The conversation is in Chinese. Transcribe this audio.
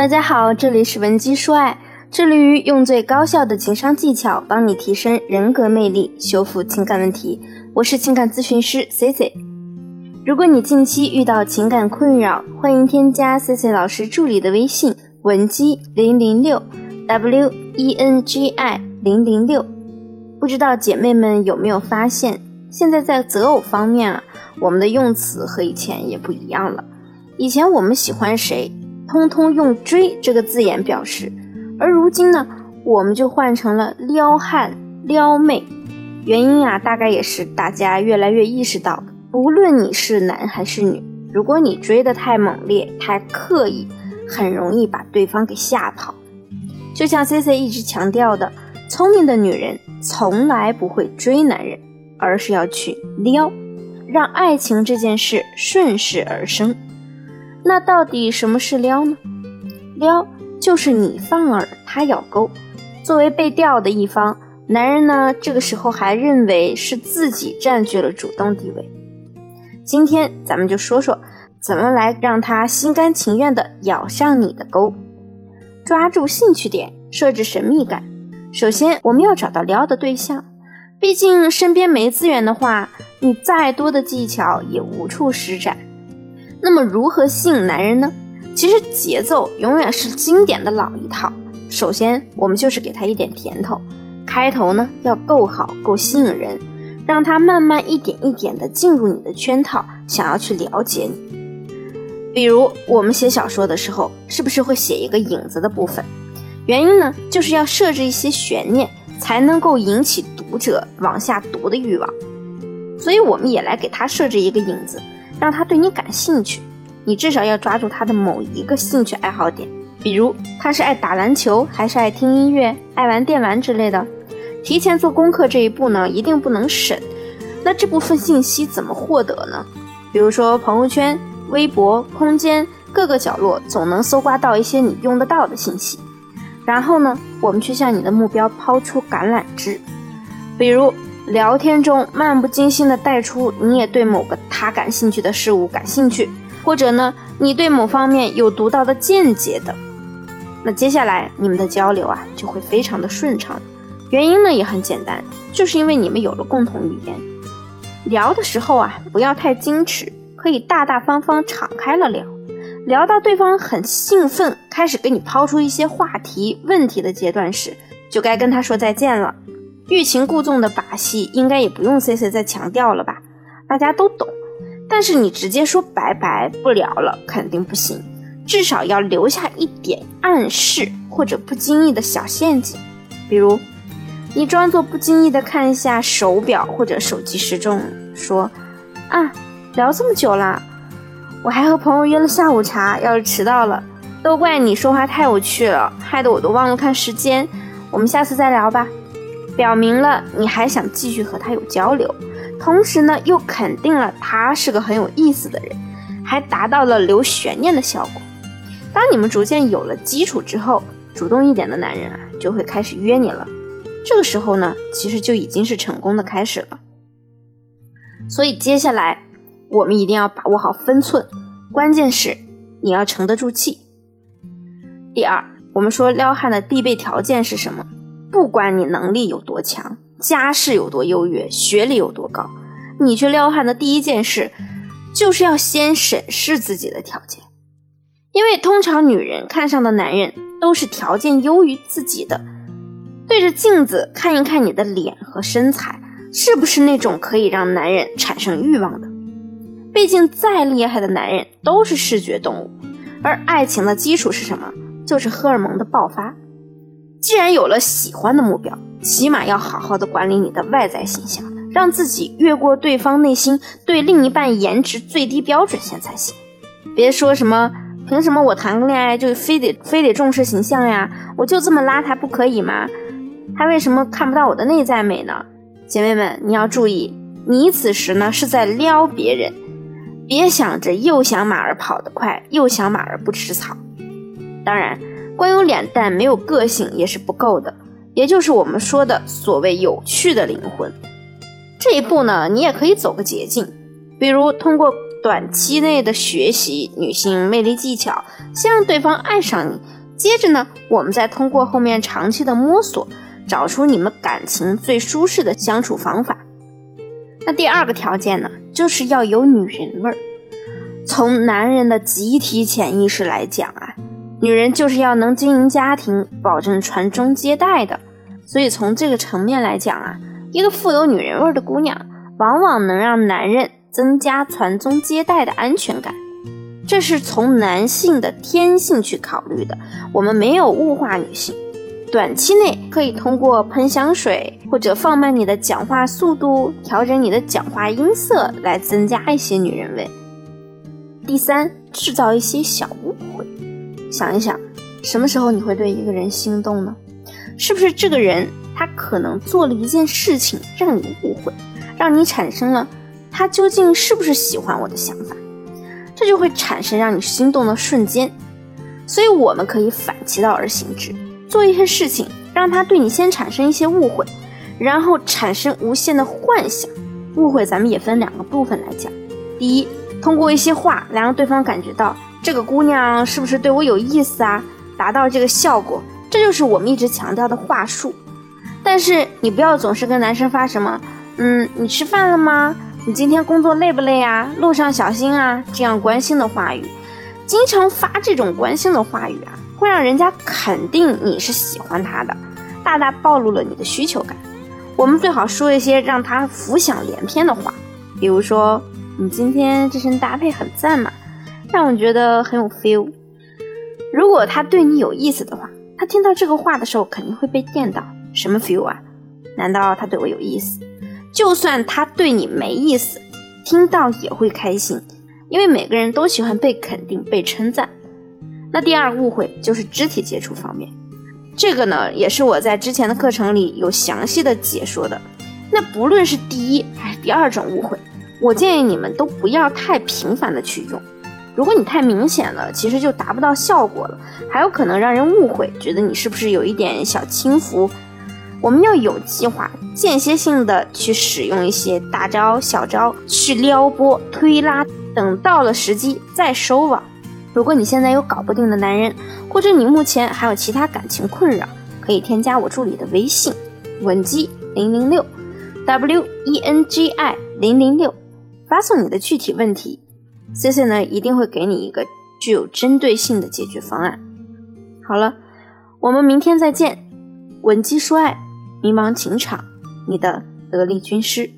大家好，这里是文姬说爱，致力于用最高效的情商技巧帮你提升人格魅力，修复情感问题。我是情感咨询师 C C。如果你近期遇到情感困扰，欢迎添加 C C 老师助理的微信文姬零零六 W E N G I 零零六。不知道姐妹们有没有发现，现在在择偶方面啊，我们的用词和以前也不一样了。以前我们喜欢谁？通通用“追”这个字眼表示，而如今呢，我们就换成了撩汉、撩妹。原因啊，大概也是大家越来越意识到，不论你是男还是女，如果你追得太猛烈、太刻意，很容易把对方给吓跑。就像 C C 一直强调的，聪明的女人从来不会追男人，而是要去撩，让爱情这件事顺势而生。那到底什么是撩呢？撩就是你放饵，他咬钩。作为被钓的一方，男人呢，这个时候还认为是自己占据了主动地位。今天咱们就说说怎么来让他心甘情愿地咬上你的钩，抓住兴趣点，设置神秘感。首先，我们要找到撩的对象，毕竟身边没资源的话，你再多的技巧也无处施展。那么如何吸引男人呢？其实节奏永远是经典的老一套。首先，我们就是给他一点甜头，开头呢要够好，够吸引人，让他慢慢一点一点的进入你的圈套，想要去了解你。比如我们写小说的时候，是不是会写一个影子的部分？原因呢，就是要设置一些悬念，才能够引起读者往下读的欲望。所以我们也来给他设置一个影子。让他对你感兴趣，你至少要抓住他的某一个兴趣爱好点，比如他是爱打篮球，还是爱听音乐、爱玩电玩之类的。提前做功课这一步呢，一定不能省。那这部分信息怎么获得呢？比如说朋友圈、微博、空间各个角落，总能搜刮到一些你用得到的信息。然后呢，我们去向你的目标抛出橄榄枝，比如。聊天中漫不经心地带出你也对某个他感兴趣的事物感兴趣，或者呢你对某方面有独到的见解的，那接下来你们的交流啊就会非常的顺畅。原因呢也很简单，就是因为你们有了共同语言。聊的时候啊不要太矜持，可以大大方方敞开了聊。聊到对方很兴奋，开始给你抛出一些话题问题的阶段时，就该跟他说再见了。欲擒故纵的把戏应该也不用 C C 再强调了吧，大家都懂。但是你直接说拜拜不聊了肯定不行，至少要留下一点暗示或者不经意的小陷阱，比如你装作不经意的看一下手表或者手机时钟，说啊聊这么久啦，我还和朋友约了下午茶，要是迟到了，都怪你说话太有趣了，害得我都忘了看时间，我们下次再聊吧。表明了你还想继续和他有交流，同时呢又肯定了他是个很有意思的人，还达到了留悬念的效果。当你们逐渐有了基础之后，主动一点的男人啊就会开始约你了。这个时候呢，其实就已经是成功的开始了。所以接下来我们一定要把握好分寸，关键是你要沉得住气。第二，我们说撩汉的必备条件是什么？不管你能力有多强，家世有多优越，学历有多高，你去撩汉的第一件事，就是要先审视自己的条件。因为通常女人看上的男人都是条件优于自己的。对着镜子看一看你的脸和身材，是不是那种可以让男人产生欲望的？毕竟再厉害的男人都是视觉动物，而爱情的基础是什么？就是荷尔蒙的爆发。既然有了喜欢的目标，起码要好好的管理你的外在形象，让自己越过对方内心对另一半颜值最低标准线才行。别说什么凭什么我谈个恋爱就非得非得重视形象呀？我就这么邋遢不可以吗？他为什么看不到我的内在美呢？姐妹们，你要注意，你此时呢是在撩别人，别想着又想马儿跑得快，又想马儿不吃草。当然。光有脸蛋没有个性也是不够的，也就是我们说的所谓有趣的灵魂。这一步呢，你也可以走个捷径，比如通过短期内的学习女性魅力技巧，先让对方爱上你。接着呢，我们再通过后面长期的摸索，找出你们感情最舒适的相处方法。那第二个条件呢，就是要有女人味儿。从男人的集体潜意识来讲啊，女人就是要能经营家庭，保证传宗接代的。所以从这个层面来讲啊，一个富有女人味的姑娘，往往能让男人增加传宗接代的安全感。这是从男性的天性去考虑的，我们没有物化女性。短期内可以通过喷香水或者放慢你的讲话速度，调整你的讲话音色来增加一些女人味。第三，制造一些小误会。想一想，什么时候你会对一个人心动呢？是不是这个人他可能做了一件事情让你误会，让你产生了他究竟是不是喜欢我的想法？这就会产生让你心动的瞬间。所以我们可以反其道而行之。做一些事情，让他对你先产生一些误会，然后产生无限的幻想。误会咱们也分两个部分来讲。第一，通过一些话来让对方感觉到这个姑娘是不是对我有意思啊，达到这个效果，这就是我们一直强调的话术。但是你不要总是跟男生发什么，嗯，你吃饭了吗？你今天工作累不累啊？路上小心啊，这样关心的话语，经常发这种关心的话语啊。会让人家肯定你是喜欢他的，大大暴露了你的需求感。我们最好说一些让他浮想联翩的话，比如说你今天这身搭配很赞嘛，让我觉得很有 feel。如果他对你有意思的话，他听到这个话的时候肯定会被电到。什么 feel 啊？难道他对我有意思？就算他对你没意思，听到也会开心，因为每个人都喜欢被肯定、被称赞。那第二误会就是肢体接触方面，这个呢也是我在之前的课程里有详细的解说的。那不论是第一还是第二种误会，我建议你们都不要太频繁的去用。如果你太明显了，其实就达不到效果了，还有可能让人误会，觉得你是不是有一点小轻浮。我们要有计划、间歇性的去使用一些大招小招去撩拨、推拉，等到了时机再收网。如果你现在有搞不定的男人，或者你目前还有其他感情困扰，可以添加我助理的微信文姬零零六，W E N G I 零零六，发送你的具体问题，C C 呢一定会给你一个具有针对性的解决方案。好了，我们明天再见，稳基说爱，迷茫情场，你的得力军师。